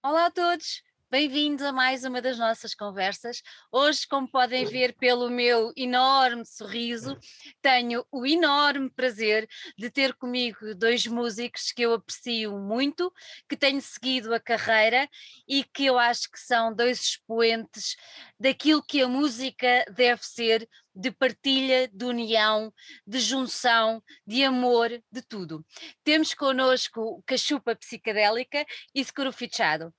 Olá a todos, bem-vindos a mais uma das nossas conversas. Hoje, como podem ver pelo meu enorme sorriso, tenho o enorme prazer de ter comigo dois músicos que eu aprecio muito, que tenho seguido a carreira e que eu acho que são dois expoentes daquilo que a música deve ser de partilha, de união, de junção, de amor, de tudo. Temos connosco Cachupa Psicadélica e Seguro Fichado.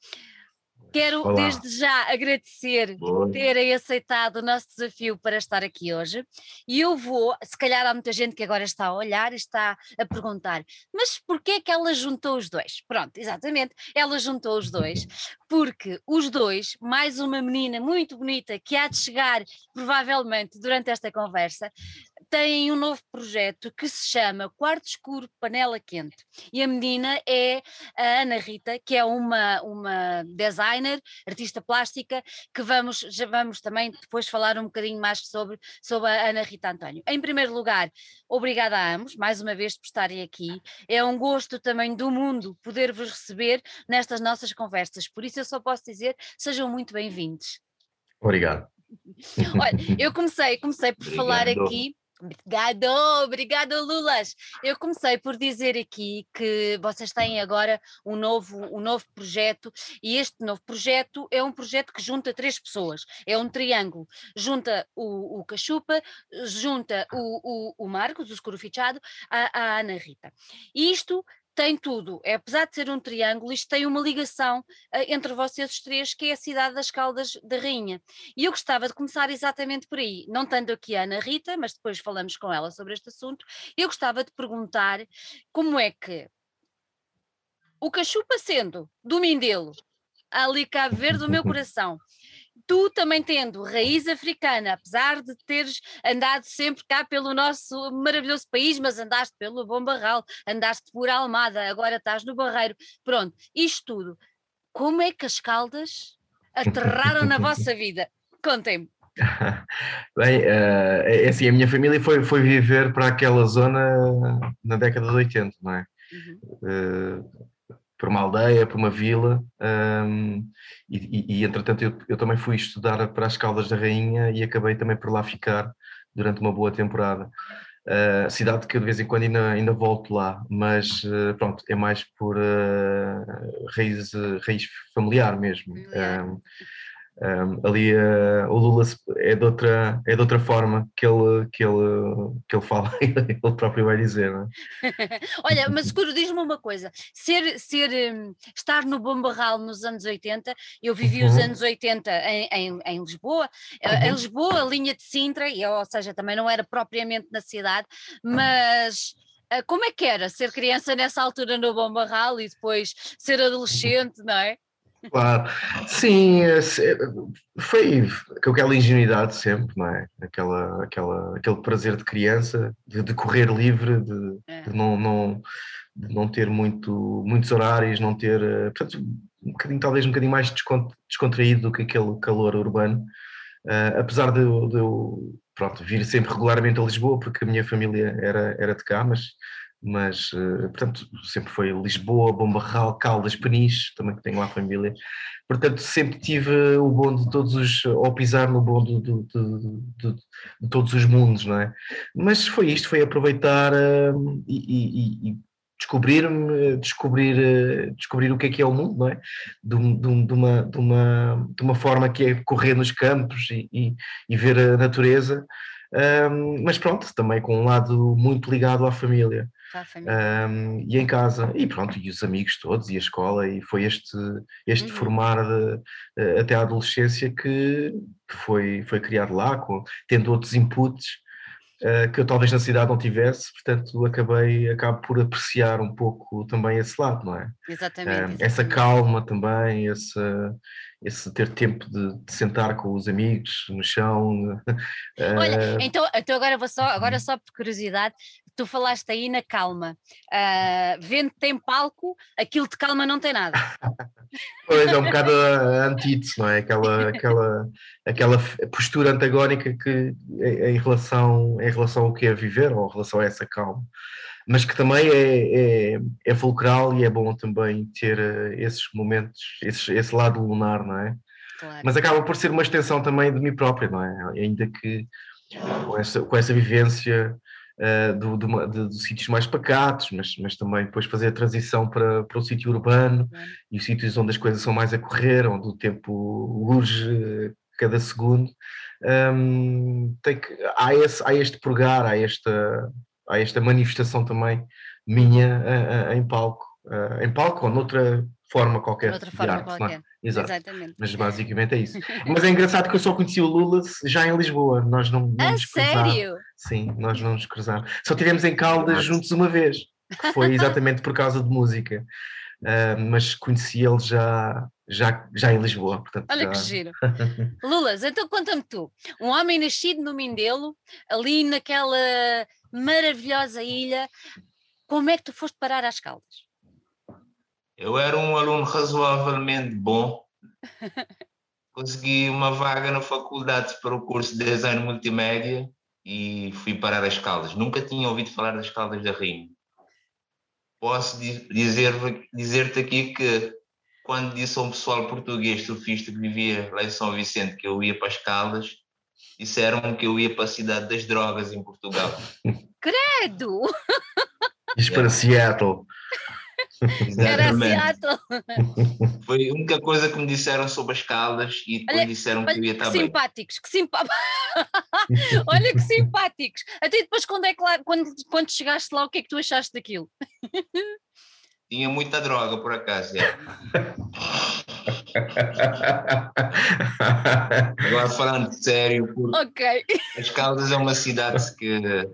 Quero Olá. desde já agradecer por terem aceitado o nosso desafio para estar aqui hoje. E eu vou, se calhar há muita gente que agora está a olhar e está a perguntar, mas porquê é que ela juntou os dois? Pronto, exatamente, ela juntou os dois, porque os dois, mais uma menina muito bonita que há de chegar provavelmente durante esta conversa, têm um novo projeto que se chama Quarto Escuro Panela Quente. E a menina é a Ana Rita, que é uma, uma designer, artista plástica, que vamos, já vamos também depois falar um bocadinho mais sobre, sobre a Ana Rita António. Em primeiro lugar, obrigada a ambos, mais uma vez, por estarem aqui. É um gosto também do mundo poder-vos receber nestas nossas conversas. Por isso eu só posso dizer, sejam muito bem-vindos. Obrigado. Olha, eu comecei, comecei por Obrigado. falar aqui Obrigado, obrigado Lulas. Eu comecei por dizer aqui que vocês têm agora um novo, um novo projeto e este novo projeto é um projeto que junta três pessoas, é um triângulo, junta o, o Cachupa, junta o, o, o Marcos, o escuro fichado, a, a Ana Rita. Isto tem tudo. É, apesar de ser um triângulo, isto tem uma ligação uh, entre vocês os três, que é a cidade das Caldas da Rainha. E eu gostava de começar exatamente por aí, não tanto aqui a Ana Rita, mas depois falamos com ela sobre este assunto. Eu gostava de perguntar como é que o Cachupa sendo do Mindelo, ali Cabo Verde do meu coração, tu também tendo raiz africana, apesar de teres andado sempre cá pelo nosso maravilhoso país, mas andaste pelo Bom Barral, andaste por Almada, agora estás no Barreiro, pronto, isto tudo. Como é que as caldas aterraram na vossa vida? Contem-me. Bem, uh, é assim, a minha família foi, foi viver para aquela zona na década de 80, não é? Uhum. Uh, por uma aldeia, por uma vila, um, e, e, e, entretanto eu, eu, também fui estudar para as Caldas da Rainha e acabei também por lá ficar durante uma boa temporada. Uh, cidade que eu de vez em quando ainda, ainda volto lá, mas uh, pronto, é mais por uh, raiz, raiz familiar mesmo. Um, um, ali uh, o Lula é de, outra, é de outra forma que ele, que ele, que ele fala, ele próprio vai dizer. É? Olha, mas seguro, diz-me uma coisa: ser, ser, um, estar no Bom Barral nos anos 80, eu vivi uhum. os anos 80 em, em, em Lisboa, eh, uhum. em Lisboa, linha de Sintra, ou seja, também não era propriamente na cidade, mas. Uh, como é que era ser criança nessa altura no Bom Barral e depois ser adolescente, não é? Claro, sim, é, foi aquela ingenuidade sempre, não é? Aquela, aquela, aquele prazer de criança, de, de correr livre, de, é. de, não, não, de não ter muito, muitos horários, não ter, eh, portanto, um bocadinho, talvez um bocadinho mais descontraído do que aquele calor urbano, uh, apesar de, de eu pronto, vir sempre regularmente a Lisboa, porque a minha família era, era de cá, mas mas eh, portanto sempre foi Lisboa, Bom Barral, Caldas, Peniche, também que tenho lá família, portanto sempre tive o bom de todos os, ou pisar no bom de, de, de, de todos os mundos, não é? Mas foi isto, foi aproveitar uh, e, e, e descobrir-me, descobrir, uh, descobrir o que é que é o mundo, não é? De, de, de, uma, de, uma, de uma forma que é correr nos campos e, e, e ver a natureza, um, mas pronto, também com um lado muito ligado à família. Um, e em casa, e pronto, e os amigos todos, e a escola, e foi este, este uhum. formar de, uh, até a adolescência que, que, foi, foi criado lá, com, tendo outros inputs uh, que eu talvez na cidade não tivesse, portanto acabei, acabo por apreciar um pouco também esse lado, não é? Exatamente. Um, exatamente. Essa calma também, esse, esse ter tempo de, de, sentar com os amigos no chão. Olha, então, então agora vou só, agora uhum. só por curiosidade, tu falaste aí na calma. Uh, vendo tem palco, aquilo de calma não tem nada. pois é um bocado a antítese, não é? Aquela, aquela, aquela postura antagónica que em relação, em relação ao que é viver ou em relação a essa calma. mas que também é, é, é fulcral e é bom também ter uh, esses momentos, esses, esse lado lunar, não é? Claro. Mas acaba por ser uma extensão também de mim própria, não é? Ainda que com essa, com essa vivência uh, do, do, de, de, sítios mais pacatos, mas, mas também depois fazer a transição para, para o sítio urbano e os sítios onde as coisas são mais a correr, onde o tempo urge cada segundo. Um, tem que, há, esse, há este purgar, há esta, há esta manifestação também minha uh, uh, em palco, em palco ou noutra forma qualquer. Outra forma arte, é? qualquer. Exato. Exatamente. Mas basicamente é isso. Mas é engraçado que eu só conheci o Lula já em Lisboa. Nós não, não a nos sério? Sim, nós não nos cruzamos. Só tivemos em Caldas juntos uma vez, que foi exatamente por causa de música. Uh, mas conheci ele já, já, já em Lisboa. Portanto, Olha já... que giro. Lulas, então conta-me tu. Um homem nascido no Mindelo, ali naquela maravilhosa ilha, como é que tu foste parar às Caldas? Eu era um aluno razoavelmente bom. Consegui uma vaga na faculdade para o curso de Design Multimédia e fui parar as Caldas. Nunca tinha ouvido falar das Caldas da Rim. Posso dizer-te dizer aqui que quando disse a um pessoal português, surfista que vivia lá em São Vicente, que eu ia para as Caldas, disseram que eu ia para a cidade das drogas em Portugal. Credo! Diz para Seattle. Era Seattle. Foi a única coisa que me disseram sobre as caldas e depois olha, disseram que eu ia estar que bem. Simpáticos, que simpáticos. olha que simpáticos. Até depois, quando, é que lá, quando, quando chegaste lá, o que é que tu achaste daquilo? Tinha muita droga, por acaso. É. Agora falando sério, okay. as Caldas é uma cidade que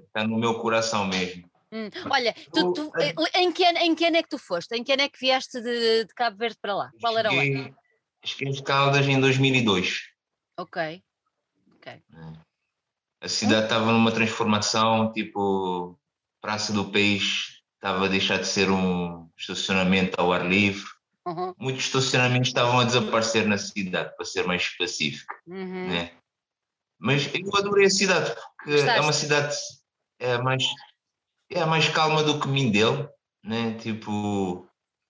está no meu coração mesmo. Hum. Olha, tu, tu, eh, em, que ano, em que ano é que tu foste? Em que ano é que vieste de, de Cabo Verde para lá? Qual era o ano? Cheguei de Caldas em 2002. Ok. okay. A cidade estava numa transformação, tipo, Praça do Peixe estava a deixar de ser um estacionamento ao ar livre. Uhum. Muitos estacionamentos estavam a desaparecer na cidade, para ser mais específico. Uhum. Né? Mas eu adorei a cidade, porque Gostaste? é uma cidade é mais é mais calma do que Mindelo, né? Tipo,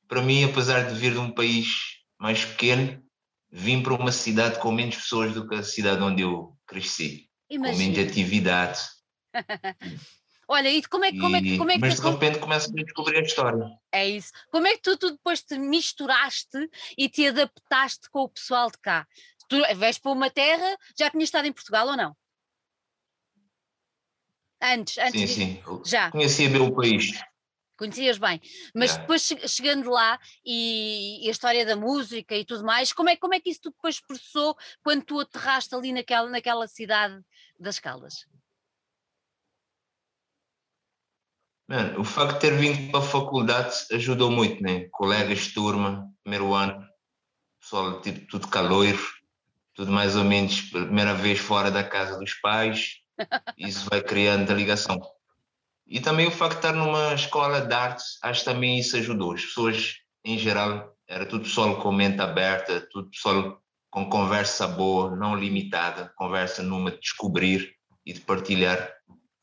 para mim, apesar de vir de um país mais pequeno, vim para uma cidade com menos pessoas do que a cidade onde eu cresci, Imagina. com menos atividade. Olha, e como é, como é, como é que Mas de repente começas a descobrir a história. É isso. Como é que tu, tu, depois te misturaste e te adaptaste com o pessoal de cá? Tu vais para uma terra, já tinhas estado em Portugal ou não? Antes, antes. Sim, de... sim. Já. Conhecia bem o país. Conhecias bem, mas depois chegando lá e, e, a história da música e tudo mais, como é, como é que isso tu depois processou quando tu aterraste ali naquela, naquela cidade das Caldas? Mano, o facto de ter vindo para a faculdade ajudou muito, né? Colegas de turma, primeiro ano, pessoal tipo, tudo caloiro, tudo mais ou menos, primeira vez fora da casa dos pais, isso vai criando a ligação. E também o facto de estar numa escola de artes, acho que também isso ajudou. As pessoas, em geral, era tudo pessoal com mente aberta, tudo pessoal com conversa boa, não limitada, conversa numa de descobrir e de partilhar.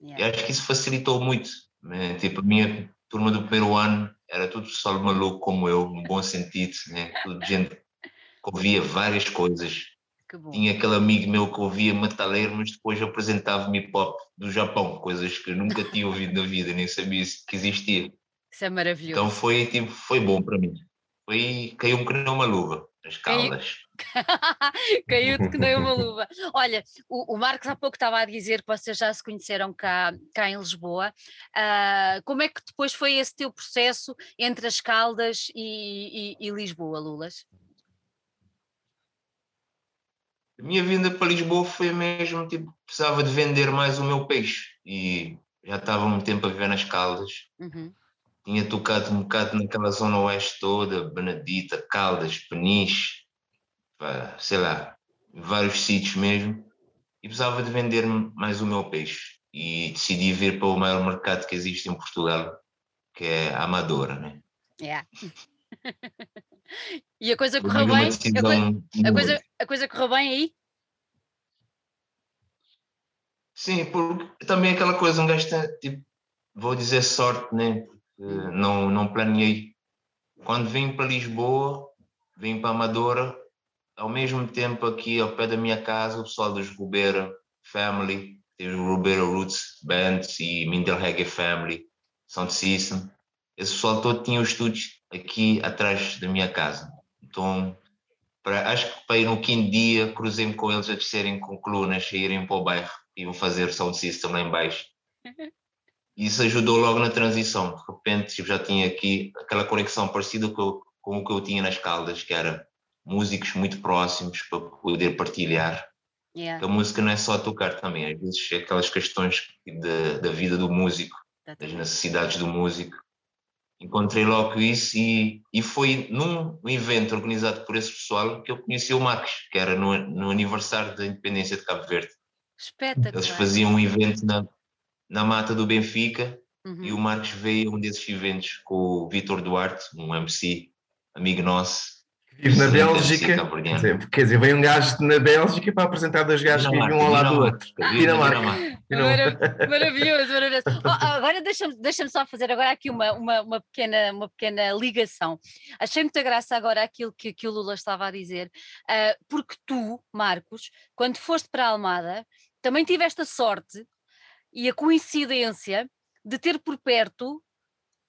Yeah. E acho que isso facilitou muito. Né? Tipo, a minha turma do primeiro ano era tudo pessoal maluco como eu, no bom sentido, né? tudo gente que ouvia várias coisas, tinha aquele amigo meu que ouvia metaleiro, mas depois apresentava-me hip hop do Japão, coisas que eu nunca tinha ouvido na vida, nem sabia que existia. Isso é maravilhoso. Então foi, tipo, foi bom para mim. Foi, caiu-me que nem uma luva, as caldas. Caiu-te que nem uma luva. Olha, o, o, Marcos há pouco estava a dizer que vocês já se conheceram cá, cá em Lisboa. Uh, como é que depois foi esse teu processo entre as Caldas e, e, e Lisboa, Lulas? A minha vinda para Lisboa foi mesmo, tipo, precisava de vender mais o meu peixe e já estava há muito tempo a viver nas Caldas. Uhum. Tinha tocado um bocado naquela zona oeste toda, Benedita, Caldas, Peniche, sei lá, vários sítios mesmo. E precisava de vender mais o meu peixe. E decidi vir para o maior mercado que existe em Portugal, que é a Amadora, né? Yeah. E a coisa correu bem? A coisa, a, coisa, a coisa correu bem aí? Sim, porque também aquela coisa, gajo tem, tipo, vou dizer sorte, né? não, não planeei. Quando vim para Lisboa, vim para Amadora, ao mesmo tempo aqui ao pé da minha casa, o pessoal dos Rubeira Family, tem o Rubeira Roots Bands e Mindel Reggae Family, Sound System. Esse pessoal todo tinha os estúdios aqui atrás da minha casa. Então, para, acho que para ir no quinto dia, cruzei-me com eles a descerem com colunas, a irem para o bairro e vão fazer sound system lá embaixo. Isso ajudou logo na transição. De repente, eu já tinha aqui aquela conexão parecida com, com o que eu tinha nas Caldas, que era músicos muito próximos para poder partilhar. Yeah. A música não é só tocar também, às vezes é aquelas questões de, da vida do músico, das necessidades do músico. Encontrei logo isso e, e foi num evento organizado por esse pessoal que eu conheci o Marcos, que era no, no aniversário da independência de Cabo Verde. Espetacular. Eles faziam um evento na, na mata do Benfica uhum. e o Marcos veio a um desses eventos com o Vitor Duarte, um MC, amigo nosso, Vive na Bélgica, quer dizer, quer dizer, vem um gajo na Bélgica para apresentar dois gajos que vivem um ao lado do outro. Dinamarca. Maravilhoso, maravilhoso. Oh, deixa-me deixa só fazer agora aqui uma, uma, uma, pequena, uma pequena ligação. Achei muita graça agora aquilo que, que o Lula estava a dizer, uh, porque tu, Marcos, quando foste para a Almada, também tiveste a sorte e a coincidência de ter por perto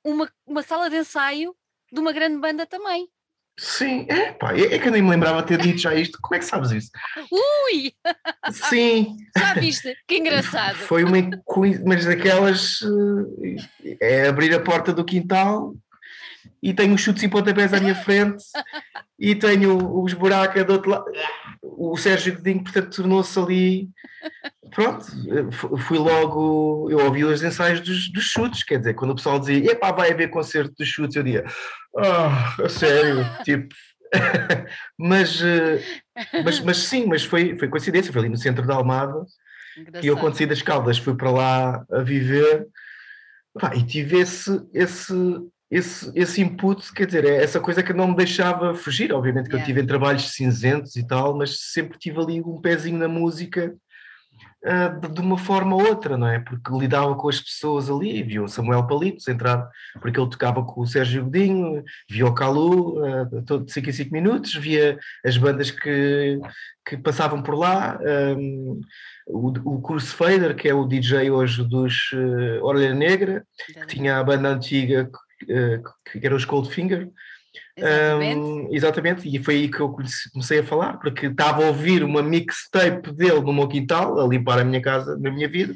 uma, uma sala de ensaio de uma grande banda também. Sim, é, pá, é, é que eu nem me lembrava ter dito já isto. Como é que sabes isso? Ui! Sim! Já viste? Que engraçado! Foi uma mas daquelas eh, é abrir a porta do quintal e tenho os chutes e pontapés à minha frente e tenho os buracos do outro lado. O Sérgio Godinho, portanto, tornou-se ali. Pronto, fui logo. Eu ouvi os ensaios dos, dos chutes, quer dizer, quando o pessoal dizia, epá, vai haver concerto dos chutes, eu dizia, ah, oh, a sério, tipo. mas, eh, mas, mas sim, mas foi, foi coincidência, foi ali no centro da Almada. Engraçado. E eu, quando saí das Caldas, fui para lá a viver pá, e tive esse, esse, esse, esse input, quer dizer, é essa coisa que não me deixava fugir. Obviamente que yeah. eu tive em trabalhos cinzentos e tal, mas sempre tive ali um pezinho na música uh, de, uma forma ou outra, não é? Porque lidava com as pessoas ali, viu o Samuel Palitos entrar, porque ele tocava com o Sérgio Godinho, via o Calu uh, todo 5 em 5 minutos, via as bandas que, que passavam por lá. Um, o, o Curso Fader, que é o DJ hoje dos uh, Orelha Negra, que tinha a banda antiga que era os Coldfinger. Exatamente. Um, exatamente, e foi aí que eu comecei a falar, porque estava a ouvir uma mixtape dele no meu quintal, a limpar a minha casa, na minha vida,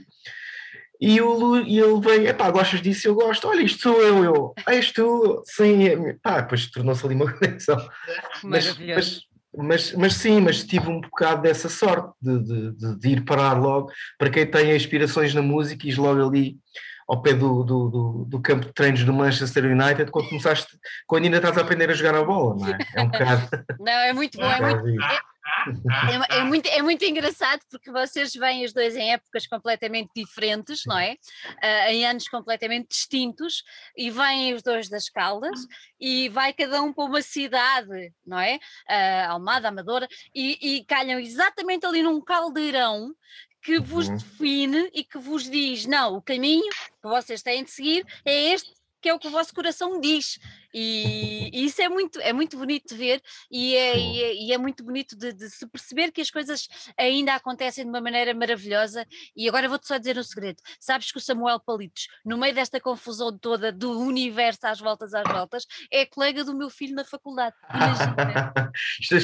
e, o, e ele veio, epá, gostas disso? Eu gosto, olha, isto sou eu, eu, ah, és tu, sim, é, pá, depois tornou-se ali uma conexão. Mas, mas, mas, mas, sim, mas tive um bocado dessa sorte de, de, de, de ir parar logo, para quem tem inspirações na música, e logo ali ao pé do, do, do, do, campo de treinos do Manchester United quando começaste, quando ainda estás a aprender a jogar a bola, não é? É um bocado. Não, é muito bom, é muito, é, é, é, muito, é muito engraçado porque vocês vêm os dois em épocas completamente diferentes, não é? Uh, em anos completamente distintos, e vêm os dois das Caldas, e vai cada um para uma cidade, não é? Uh, Almada, Amadora, e, e calham exatamente ali num caldeirão que vos uhum. define e que vos diz: não, o caminho que vocês têm de seguir é este que é o que o vosso coração diz. E, e isso é muito, é muito bonito de ver e é, e é, e é muito bonito de, de, se perceber que as coisas ainda acontecem de uma maneira maravilhosa. E agora vou-te só dizer um segredo: sabes que o Samuel Palitos, no meio desta confusão toda do universo às voltas às voltas, é colega do meu filho na faculdade. Imagina.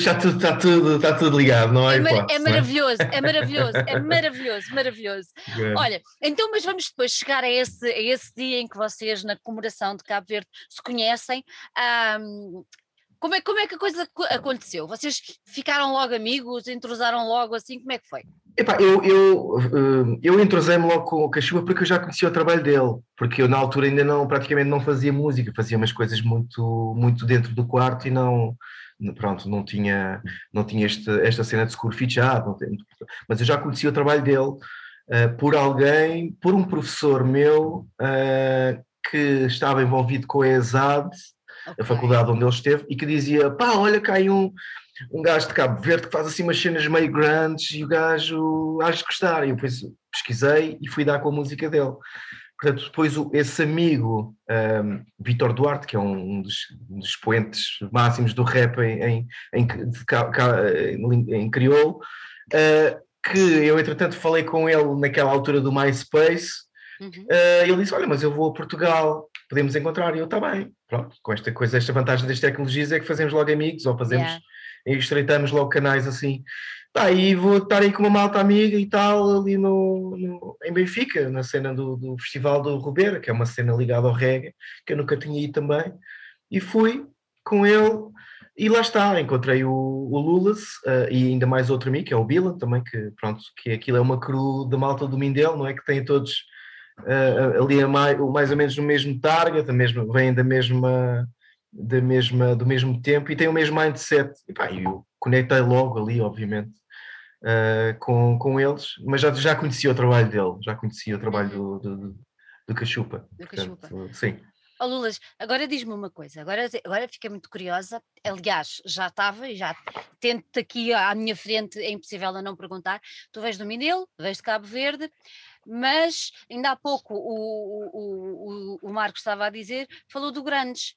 Está tudo, está, tudo, está tudo ligado, não é? É, mar, é maravilhoso, é maravilhoso, é maravilhoso, maravilhoso. Olha, então, mas vamos depois chegar a esse, a esse dia em que vocês, na comemoração de Cabo Verde, se conhecem. Um, como é, como é que a coisa aconteceu? Vocês ficaram logo amigos, entrosaram logo assim? Como é que foi? Epá, eu, eu, hum, eu entrosei-me logo com o Cachuba porque eu já conhecia o trabalho dele, porque eu na altura ainda não, praticamente não fazia música, fazia umas coisas muito, muito dentro do quarto e não, pronto, não tinha, não tinha este, esta cena de seguro fichado, mas eu já conhecia o trabalho dele uh, por alguém, por um professor meu uh, que estava envolvido com a ESAD, okay. a faculdade onde ele esteve, e que dizia: pá, olha cá aí um, um gajo de Cabo Verde que faz assim umas cenas meio grandes e o gajo has de gostar. E eu depois pesquisei e fui dar com a música dele. portanto, depois esse amigo, um, Vitor Duarte, que é um dos, um dos expoentes máximos do rap em, em, em, em, em crioulo, uh, que eu entretanto falei com ele naquela altura do MySpace, uhum. uh, ele disse, olha, mas eu vou a Portugal, podemos encontrar, e eu, está bem, pronto, com esta coisa, esta vantagem das tecnologias é que fazemos logo amigos, ou fazemos, yeah. estreitamos logo canais assim, Tá, e vou estar aí com uma malta amiga e tal, ali no, no em Benfica, na cena do, do Festival do Rubeira, que é uma cena ligada ao reggae, que eu nunca tinha ido também, e fui com ele, e lá está, encontrei o, o Lulas uh, e ainda mais outro amigo, que é o Bilan também, que pronto, que aquilo é uma cru da malta do Mindelo, não é? Que tem todos uh, ali a mais, mais ou menos no mesmo target, da mesma, vêm da mesma, da mesma, do mesmo tempo e têm o mesmo mindset. E pá, eu conectei logo ali, obviamente uh, com, com eles, mas já, já conhecia o trabalho dele, já conhecia o trabalho do, do, do Cachupa. Do Cachupa. Sim. Oh, Lulas, agora diz-me uma coisa, agora, agora fiquei muito curiosa, aliás, já estava e já tento aqui à minha frente, é impossível não perguntar, tu vês do Minelo, vês de Cabo Verde, mas ainda há pouco o, o, o, o Marcos estava a dizer, falou do Grandes,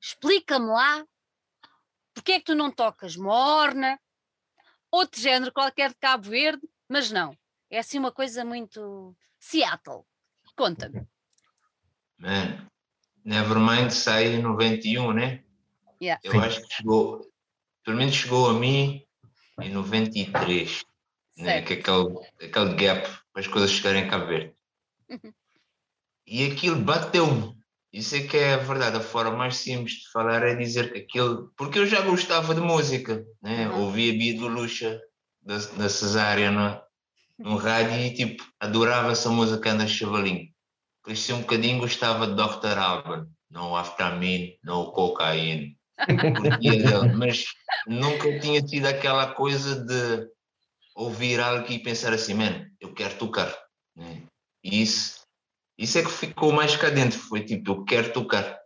explica-me lá, porque é que tu não tocas morna, outro género qualquer de Cabo Verde, mas não. É assim uma coisa muito Seattle. Conta-me. Man, Nevermind sai em 91, né? Yeah. Eu Sim. acho que chegou, pelo menos chegou a mim em 93, né? Que é aquele, aquele gap para as coisas chegarem a Cabo Verde. Uhum. E aquilo bateu-me. Isso é que é a verdade, a forma mais simples de falar é dizer que aquilo. Porque eu já gostava de música, né? Uhum. ouvia Bido Luxa, da, da Cesária no, no rádio e tipo, adorava essa música Anda Chavalinho. Cresci um bocadinho, gostava de Dr. Alban, não Aftamin, não Cocaína. mas nunca tinha tido aquela coisa de ouvir algo e pensar assim, man, eu quero tocar. Né? E isso, isso é que ficou mais cá dentro, foi tipo, eu quero tocar.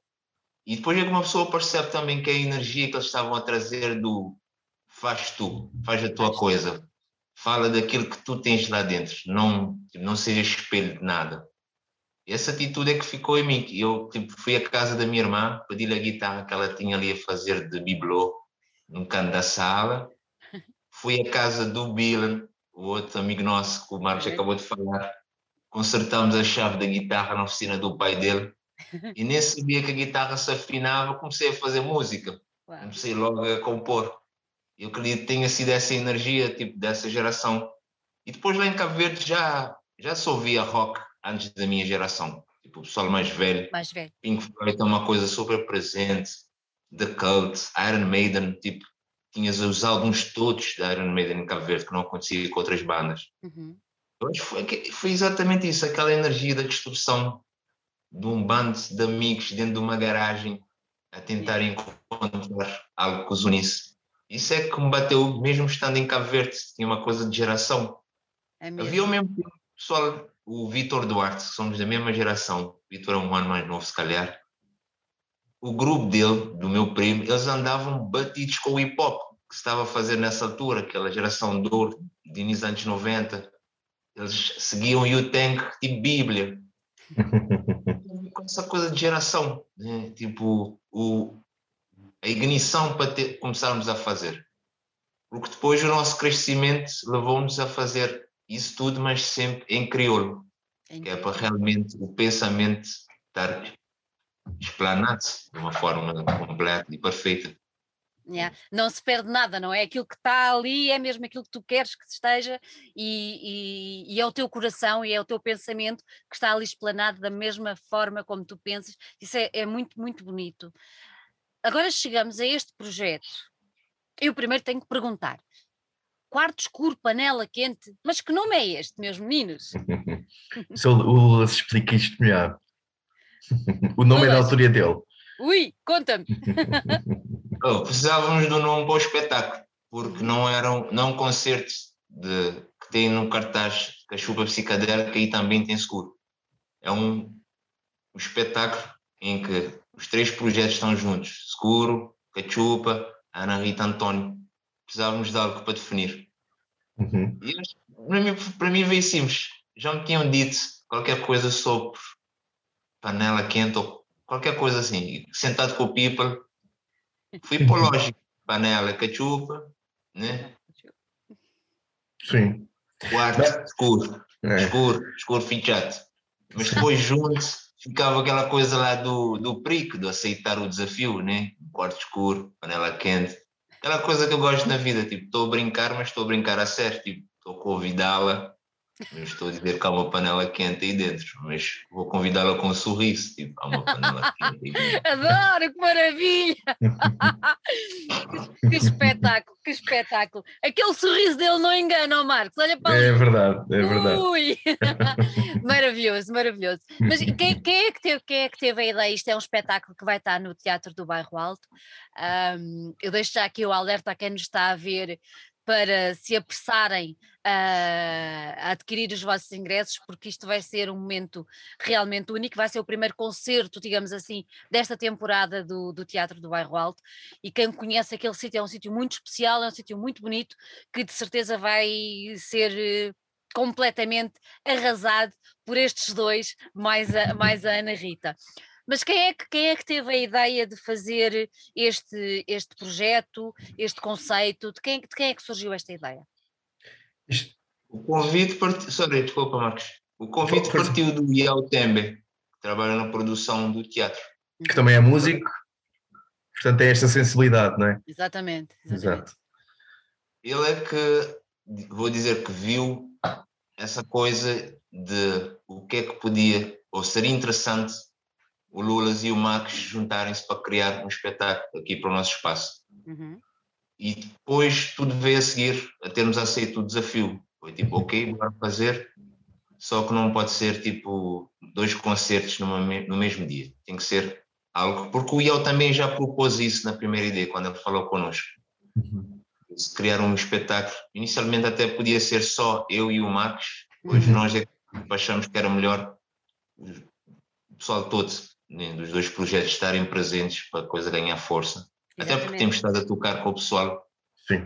E depois é que uma pessoa percebe também que a energia que eles estavam a trazer do faz tu, faz a tua coisa, fala daquilo que tu tens lá dentro, não, tipo, não seja espelho de nada. Essa atitude é que ficou em mim. Eu tipo, fui à casa da minha irmã, pedi-lhe a guitarra que ela tinha ali a fazer de bibelô, num canto da sala. Fui à casa do Bilan, o outro amigo nosso que o Marcos acabou de falar. Consertámos a chave da guitarra na oficina do pai dele. E nesse dia que a guitarra se afinava, comecei a fazer música. Comecei logo a compor. Eu acredito que tenha sido essa energia, tipo, dessa geração. E depois lá em Cabo Verde já, já se ouvia rock antes da minha geração. Tipo, o pessoal mais velho. Mais velho. Pink Floyd é uma coisa super presente. The Cult, Iron Maiden, tipo, tinhas os álbuns todos da Iron Maiden em Cabo Verde, que não acontecia com outras bandas. Uhum. Que foi, foi exatamente isso, aquela energia da destruição de um bando de amigos dentro de uma garagem a tentar encontrar algo que os unisse. Isso é que me bateu, mesmo estando em Cabo Verde, tinha uma coisa de geração. É Havia o mesmo pessoal, o Vitor Duarte, somos da mesma geração, o Vitor é um ano mais novo, se calhar. O grupo dele, do meu primo, eles andavam batidos com o hip hop que estava a fazer nessa altura, aquela geração de ouro, de início dos anos 90. Eles seguiam o Tang tipo Bíblia. com essa coisa de geração, né? tipo, o, a ignição para ter, começarmos a fazer. Porque depois o nosso crescimento levou-nos a fazer isso tudo, mas sempre em crioulo, que é para realmente o pensamento estar explanado de uma forma completa e perfeita. Yeah. Não se perde nada, não é? Aquilo que está ali é mesmo aquilo que tu queres que esteja e, e, e, é o teu coração e é o teu pensamento que está ali explanado da mesma forma como tu pensas. Isso é, é muito, muito bonito agora chegamos a este projeto. Eu primeiro tenho que perguntar: quarto escuro, panela quente, mas que nome é este, meus meninos? O Lula explica isto melhor. o nome Lula. é da autoria dele. Ui, conta-me. oh, precisávamos de um nome para o espetáculo, porque não eram não concertos de, que tem no cartaz que a chuva psicadélica e também tem seguro. É um, um espetáculo em que os três projetos estão juntos: Seguro, Cachupa, Ana Rita António. Precisávamos de algo para definir. Uhum. E para mim, para mim veio simples. Já me tinham dito qualquer coisa sobre panela quente ou qualquer coisa assim, sentado com o people, fui para o lógico, panela, cachupa, né? Sim. Quarto, escuro, é. escuro, escuro fichado. Mas depois junto ficava aquela coisa lá do, do prico, do aceitar o desafio, né? Quarto escuro, panela quente. Aquela coisa que eu gosto na vida, tipo, estou a brincar, mas estou a brincar a sério, tipo, estou a convidá-la não estou a dizer que há uma panela quente aí dentro, mas vou convidá-la com um sorriso. Tipo, há uma panela quente aí dentro. Adoro, que maravilha! que, espetáculo, que espetáculo. Aquele sorriso dele não engana, oh Marcos. Olha para É verdade, é verdade. Ui! maravilhoso, maravilhoso. Mas quem, quem, é que teve, quem é que teve a ideia? Isto é um espetáculo que vai estar no Teatro do Bairro Alto. Um, eu deixo já aqui o alerta a quem nos está a ver para se apressarem a, adquirir os vossos ingressos, porque isto vai ser um momento realmente único, vai ser o primeiro concerto, digamos assim, desta temporada do, do Teatro do Bairro Alto, e quem conhece aquele sítio é um sítio muito especial, é um sítio muito bonito, que de certeza vai ser eh, completamente arrasado por estes dois, mais a, mais a Ana Rita. Mas quem é, que, quem é que teve a ideia de fazer este, este projeto, este conceito? De quem, de quem é que surgiu esta ideia? O convite partiu. Sorry, desculpa, Marcos. O convite partiu do Iel Tembe, que trabalha na produção do teatro. Que também é músico, portanto tem esta sensibilidade, não é? Exatamente. exatamente. Exato. Ele é que, vou dizer que viu essa coisa de o que é que podia, ou seria interessante o Lulas e o Max juntarem-se para criar um espetáculo aqui para o nosso espaço. Uhum. E depois tudo veio a seguir a termos aceito o desafio. Foi tipo, ok, bora fazer, só que não pode ser tipo dois concertos numa, no mesmo dia. Tem que ser algo. Porque o Iel também já propôs isso na primeira ideia, quando ele falou connosco. Uhum. Criar um espetáculo. Inicialmente até podia ser só eu e o Max, hoje uhum. nós é achamos que era melhor o pessoal todo né, dos dois projetos estarem presentes para a coisa ganhar força. Exatamente. Até porque temos estado a tocar com o pessoal. Sim.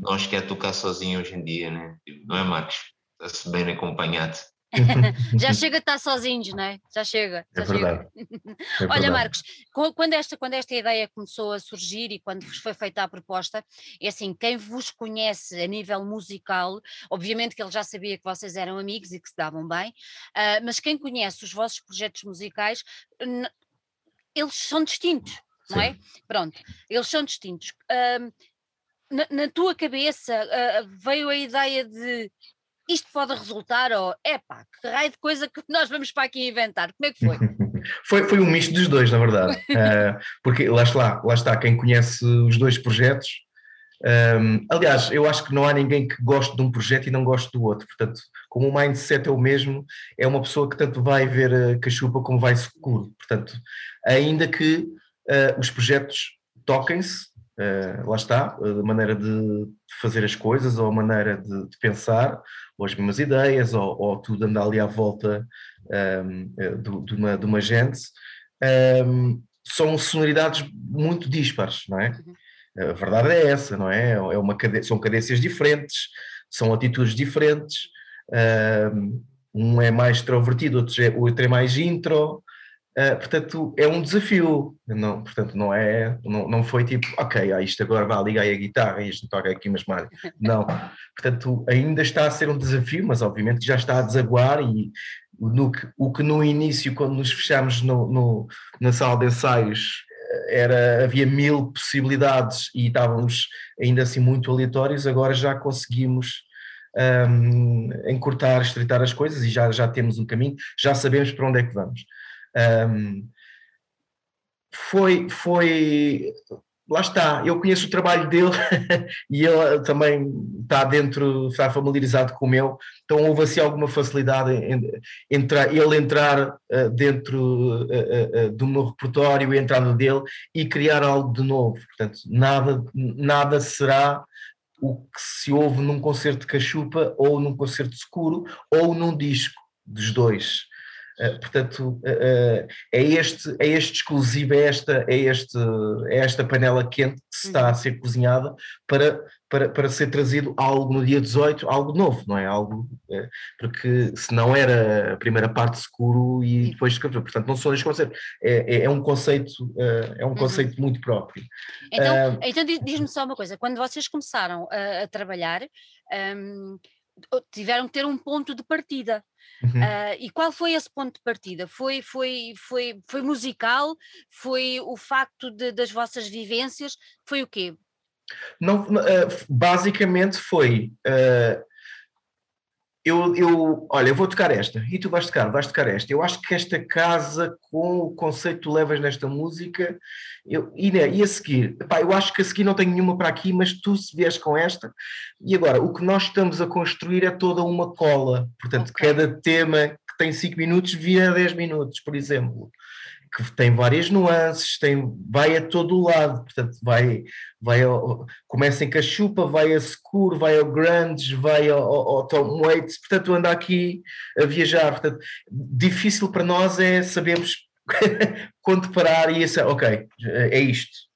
Nós quer tocar sozinho hoje em dia, né? não é, Marcos? Está-se bem acompanhado. já chega a estar sozinhos, não é? Já chega. Já é verdade. É Olha, Marcos, quando esta, quando esta ideia começou a surgir e quando vos foi feita a proposta, é assim, quem vos conhece a nível musical, obviamente que ele já sabia que vocês eram amigos e que se davam bem, uh, mas quem conhece os vossos projetos musicais, eles são distintos, não é? Pronto, eles são distintos. Uh, na, na, tua cabeça uh, veio a ideia de isto pode resultar ou epá, que raio de coisa que nós vamos para aqui inventar, como é que foi? foi, foi um misto dos dois, na verdade, uh, porque lá está, lá está, quem conhece os dois projetos, um, aliás, eu acho que não há ninguém que goste de um projeto e não goste do outro, portanto, como o mindset é o mesmo, é uma pessoa que tanto vai ver a cachupa como vai seguro, portanto, ainda que uh, os projetos toquem-se, uh, lá está, a maneira de fazer as coisas ou a maneira de, de pensar, ou as mesmas ideias, ou, ou tudo anda ali à volta um, de, uma, de uma gente, um, são sonoridades muito dispares, não é? Uhum. A verdade é essa, não é? é uma são cadências diferentes, são atitudes diferentes, um é mais extrovertido, outro é, outro é mais intro, Uh, portanto, é um desafio, não, portanto, não é, não, não foi tipo, ok, ah, isto agora vai ligar a guitarra e isto toca aqui umas malhas. Não, portanto, ainda está a ser um desafio, mas obviamente já está a desaguar e no que, o que no início, quando nos fechámos no, no, na sala de ensaios, era, havia mil possibilidades e estávamos ainda assim muito aleatórios, agora já conseguimos um, encurtar, estreitar as coisas e já, já temos um caminho, já sabemos para onde é que vamos. Um, foi, foi, lá está, eu conheço o trabalho dele e ele também está dentro, está familiarizado com o meu, então houve assim alguma facilidade em, entrar, ele entrar uh, dentro uh, uh, do meu repertório, entrar no dele e criar algo de novo, portanto nada, nada será o que se ouve num concerto de cachupa ou num concerto escuro ou num disco dos dois portanto, uh, é, este, é este exclusivo, é esta, é, este, é esta panela quente que se está a uhum. ser cozinhada para, para, para ser trazido algo no dia 18, algo novo, não é? Algo, é, porque se não era a primeira parte seguro e depois de portanto não são estes conceitos, é, é, é um conceito, é um uhum. conceito uhum. muito próprio. Então, então diz-me só uma coisa, quando vocês começaram a, a trabalhar, um, tiveram que ter um ponto de partida. Uhum. Uh, e qual foi esse ponto de partida? Foi, foi, foi, foi musical? Foi o facto de, das vossas vivências? Foi o quê? Não, uh, basicamente foi uh, eu, eu, olha, eu vou tocar esta e tu vais tocar, vais tocar esta. Eu acho que esta casa com o conceito que tu levas nesta música, eu, e, né, e a seguir, pá, eu acho que a seguir não tenho nenhuma para aqui, mas tu se vies com esta, e agora, o que nós estamos a construir é toda uma cola, portanto, okay. cada tema que tem 5 minutos vira 10 minutos, por exemplo que tem várias nuances, tem, vai a todo o lado, portanto, vai, vai ao, começa em cachupa, vai a securo, vai ao grunge, vai ao, ao, Tom Waits, portanto, anda aqui a viajar, portanto, difícil para nós é sabermos quando parar e esse, ok, é isto.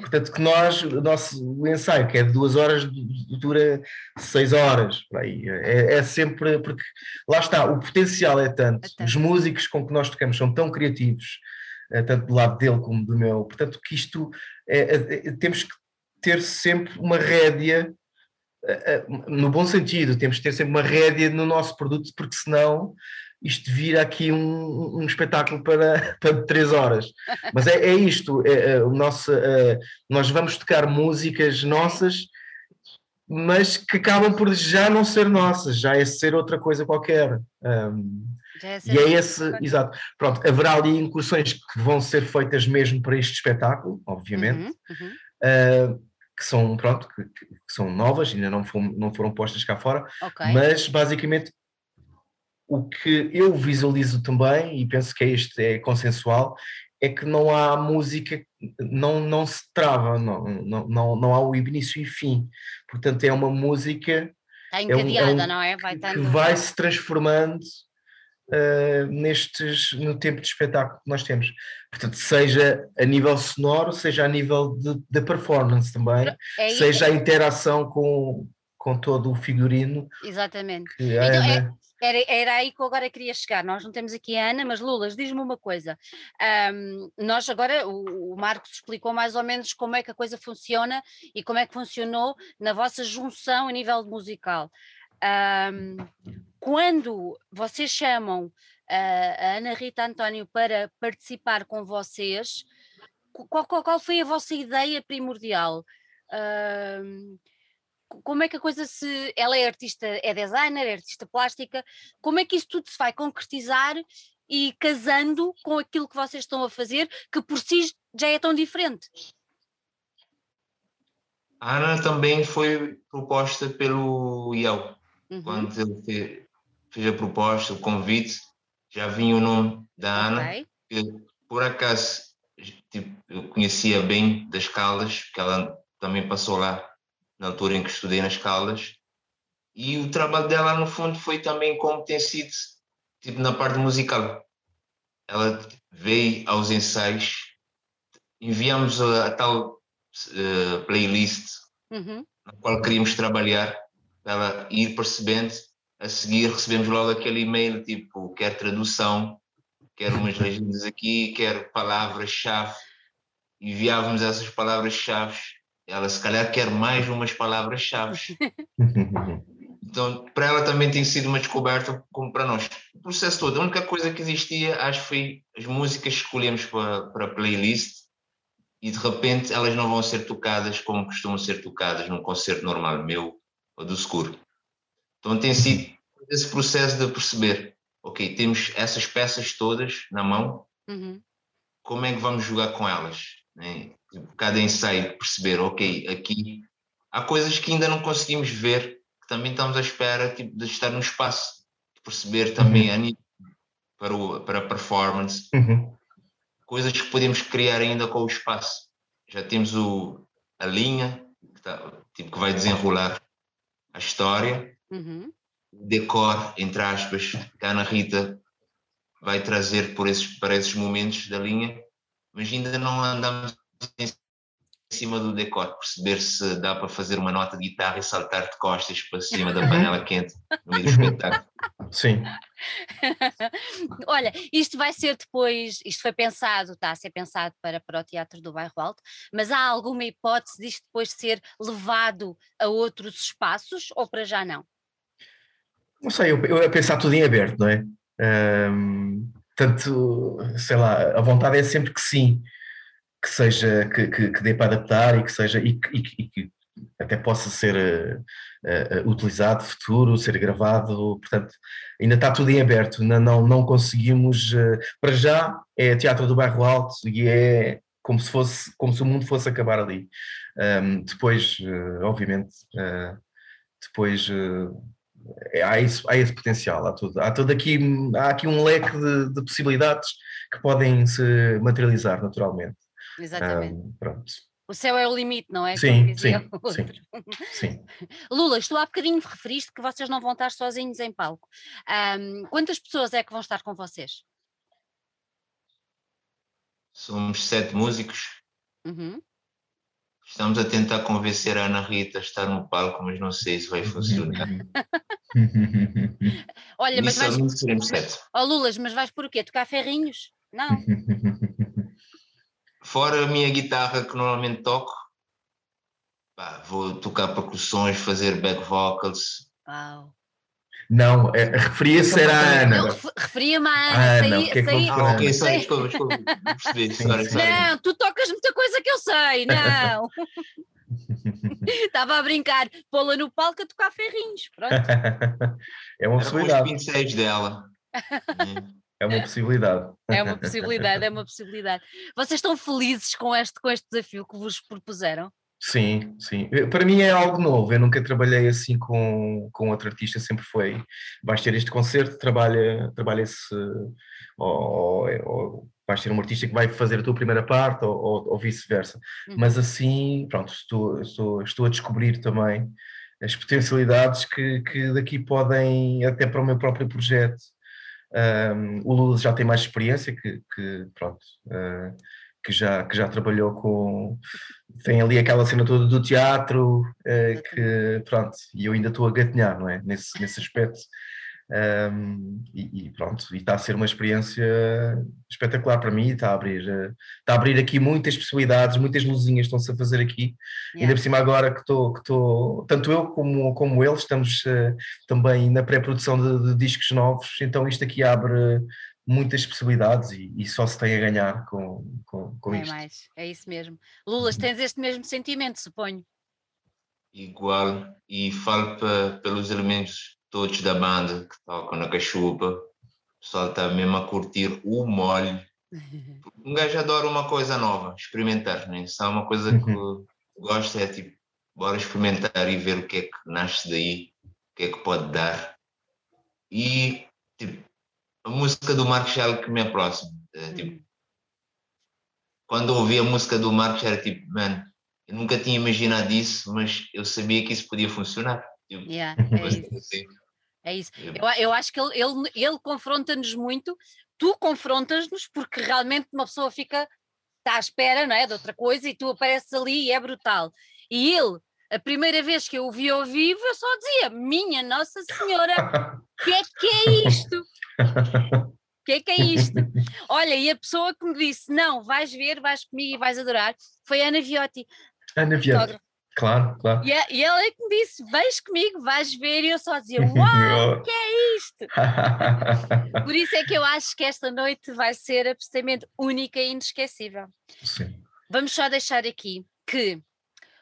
Portanto, que nós, o nosso ensaio, que é de duas horas, dura seis horas. É, é, sempre, porque lá está, o potencial é tanto, é os músicos com que nós tocamos são tão criativos, tanto do lado dele como do meu. Portanto, que isto é, é, é temos que ter sempre uma rédea, eh, no bom sentido, temos que ter sempre uma rédea no nosso produto, porque senão isto vira aqui um, um espetáculo para, para três horas. Mas é, é isto, é, é, o nosso, nós vamos tocar músicas nossas, mas que acabam por já não ser nossas, já é ser outra coisa qualquer. Um, e é esse, exato. Pronto, haverá ali incursões que vão ser feitas mesmo para este espetáculo, obviamente, uhum, uhum. Uh, que são, pronto, que, que, são novas, ainda não foram, não foram postas cá fora, okay. mas basicamente o que eu visualizo também, e penso que é este é consensual, é que não há música, não, não se trava, não, não, não, não há o início e fim. Portanto, é uma música. Está encadeada, é um, é um, não é? Vai que vai se transformando uh, nestes, no tempo de espetáculo que nós temos. Portanto, seja a nível sonoro, seja a nível de, de performance também, é seja a interação com, com todo o figurino. Exatamente. Então, é, era, era aí que eu agora queria chegar. Nós não temos aqui a Ana, mas Lulas, diz-me uma coisa. Um, nós agora, o, o Marcos explicou mais ou menos como é que a coisa funciona e como é que funcionou na vossa junção a nível musical. Um, quando vocês chamam a Ana Rita António para participar com vocês, qual, qual, qual foi a vossa ideia primordial? Uh, como é que a coisa se. Ela é artista, é designer, é artista plástica, como é que isso tudo se vai concretizar e casando com aquilo que vocês estão a fazer, que por si já é tão diferente? A Ana também foi proposta pelo IEL. Uhum. Quando ele fez, a proposta, o convite, já vinha o nome da Ana, okay. que por acaso tipo, eu conhecia bem das Caldas, que ela também passou lá na altura em que estudei nas Caldas, e o trabalho dela no fundo foi também como tem sido tipo, na parte musical. Ela veio aos ensaios, enviamos a, a tal uh, playlist uhum. na qual queríamos trabalhar ela ir percebendo, a seguir recebemos logo aquele e-mail tipo, quer tradução, quer umas legendas aqui, quer palavras-chave, enviávamos essas palavras-chave, ela se calhar quer mais umas palavras-chave. então, para ela também tem sido uma descoberta como para nós. O processo todo, a única coisa que existia, acho que foi as músicas que escolhemos para, para a playlist, e de repente elas não vão ser tocadas como costumam ser tocadas num concerto normal meu ou do seguro. Então tem sido esse processo de perceber, ok, temos essas peças todas na mão, uhum. como é que vamos jogar com elas? Né? Cada ensaio, perceber, ok, aqui há coisas que ainda não conseguimos ver, que também estamos à espera tipo, de estar no espaço, de perceber também uhum. a nível para, o, para a performance, uhum. coisas que podemos criar ainda com o espaço. Já temos o, a linha que, tá, tipo, que vai desenrolar a história, uhum. o decor, entre aspas, que a Ana Rita vai trazer por esses, para esses momentos da linha, mas ainda não andamos em cima do decor, perceber se dá para fazer uma nota de guitarra e saltar de costas para cima da panela quente no meio do espetáculo. Sim. Olha, isto vai ser depois, isto foi pensado, está a ser pensado para, para o Teatro do Bairro Alto, mas há alguma hipótese disto depois ser levado a outros espaços ou para já não? Não sei, eu, eu a pensar tudo em aberto, não é? Um, tanto, sei lá, a vontade é sempre que sim, que seja, que, que, que dê para adaptar e que seja, e, e, e que até possa ser uh, uh, utilizado futuro, ser gravado, portanto, ainda está tudo em aberto, não, não, não conseguimos, uh, para já é Teatro do Bairro Alto e é como se fosse, como se o mundo fosse acabar ali. Um, depois, obviamente, depois há, isso, há esse potencial, há tudo, há tudo aqui, há aqui um leque de, de possibilidades que podem se materializar naturalmente. Exatamente. Um, pronto. O céu é o limite, não é? Sim, sim, sim, sim, Lula, estou há bocadinho referiste que vocês não vão estar sozinhos em palco. Um, quantas pessoas é que vão estar com vocês? Somos sete músicos. Uhum. Estamos a tentar convencer a Ana Rita a estar no palco, mas não sei se vai funcionar. Olha, mas vais... sete. Oh, Lulas, mas vais por quê? Tocar ferrinhos? Não. Fora a minha guitarra que normalmente toco, pá, vou tocar percussões, fazer back vocals. Uau. Não, é, referia-se era a Ana. Referia-me à Ana. Ana saí, que saí, ah, ok, sei, desculpa, desculpa. Percebi, sorry, sorry. Não, tu tocas muita coisa que eu sei, não. Estava a brincar, pô-la no palco a tocar ferrinhos. Pronto. é uma possibilidade. Era os pincéis dela. É uma possibilidade. É uma possibilidade, é uma possibilidade. Vocês estão felizes com este, com este desafio que vos propuseram? Sim, sim. Para mim é algo novo. Eu nunca trabalhei assim com, com outro artista, sempre foi. Vais ter este concerto, trabalha, trabalha esse. Ou, ou, vais ter um artista que vai fazer a tua primeira parte, ou, ou, ou vice-versa. Uhum. Mas assim, pronto, estou, estou, estou a descobrir também as potencialidades que, que daqui podem, até para o meu próprio projeto, um, o Lula já tem mais experiência, que, que pronto, uh, que, já, que já trabalhou com. Tem ali aquela cena toda do teatro, uh, que pronto, e eu ainda estou a gatinhar, não é? Nesse, nesse aspecto. Um, e, e, pronto, e está a ser uma experiência espetacular para mim, está a abrir, eh, está a abrir aqui muitas possibilidades, muitas luzinhas estão-se a fazer aqui, yeah. ainda por cima agora que estou, que estou tanto eu como, como ele, estamos uh, também na pré-produção de, de, discos novos, então isto aqui abre muitas possibilidades e, e só se tem a ganhar com, com, com é isto. Mais, é isso mesmo. Lulas, tens este mesmo sentimento, suponho? Igual, e falo pelos elementos todos da banda que tocam na cachupa, o pessoal está mesmo a curtir o molho. Um gajo adora uma coisa nova, experimentar, né? Se há uma coisa que uhum. gosto é tipo, bora experimentar e ver o que é que nasce daí, o que é que pode dar. E tipo, a música do Marcos é algo que me aproxima. É, tipo, uhum. Quando ouvi a música do Marcos era tipo, mano, eu nunca tinha imaginado isso, mas eu sabia que isso podia funcionar. Tipo, yeah, é isso. Assim. É isso. Eu, eu acho que ele, ele, ele confronta-nos muito, tu confrontas-nos porque realmente uma pessoa fica, está à espera, não é? De outra coisa e tu apareces ali e é brutal. E ele, a primeira vez que eu o vi ao vivo, eu só dizia: Minha Nossa Senhora, o que é que é isto? O que é que é isto? Olha, e a pessoa que me disse: Não, vais ver, vais comigo e vais adorar, foi a Ana Viotti. Ana Viotti. Claro, claro. E, e ela é que me disse: Vens comigo, vais ver. E eu só dizia: Uau, o que é isto? Por isso é que eu acho que esta noite vai ser absolutamente única e inesquecível. Sim. Vamos só deixar aqui que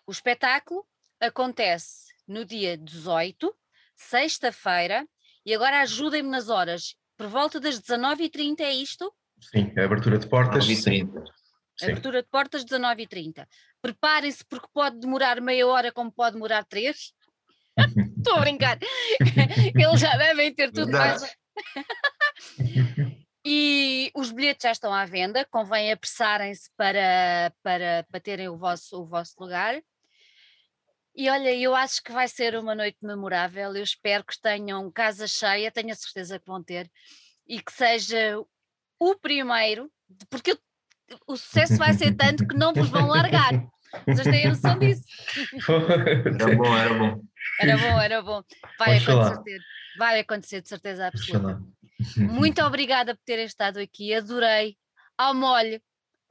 o espetáculo acontece no dia 18, sexta-feira, e agora ajudem-me nas horas. Por volta das 19h30 é isto? Sim, a abertura de portas. 19h30. Abertura de portas 19h30 preparem-se porque pode demorar meia hora como pode demorar três. Estou a brincar. Eles já devem ter tudo mais. e os bilhetes já estão à venda, convém apressarem-se para, para, para terem o vosso, o vosso lugar. E olha, eu acho que vai ser uma noite memorável. Eu espero que tenham casa cheia, tenho a certeza que vão ter, e que seja o primeiro, porque o sucesso vai ser tanto que não vos vão largar. Vocês têm a noção disso? Era bom, era bom. Era bom, era bom. Vai acontecer. Vai acontecer, de certeza absoluta. Muito obrigada por terem estado aqui. Adorei ao molho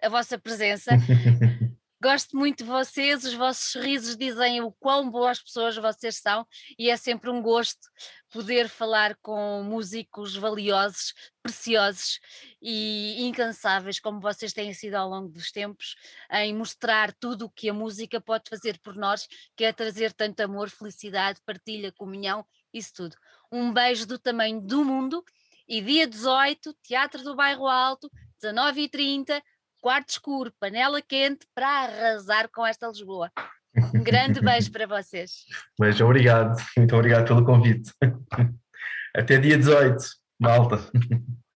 a vossa presença. Gosto muito de vocês, os vossos sorrisos dizem o quão boas pessoas vocês são e é sempre um gosto poder falar com músicos valiosos, preciosos e incansáveis, como vocês têm sido ao longo dos tempos, em mostrar tudo o que a música pode fazer por nós, que é trazer tanto amor, felicidade, partilha, comunhão, isso tudo. Um beijo do tamanho do mundo e dia 18, Teatro do Bairro Alto, 19h30 quarto escuro, panela quente para arrasar com esta Lisboa. Um grande beijo para vocês. Beijo, obrigado. Muito obrigado pelo convite. Até dia 18, malta.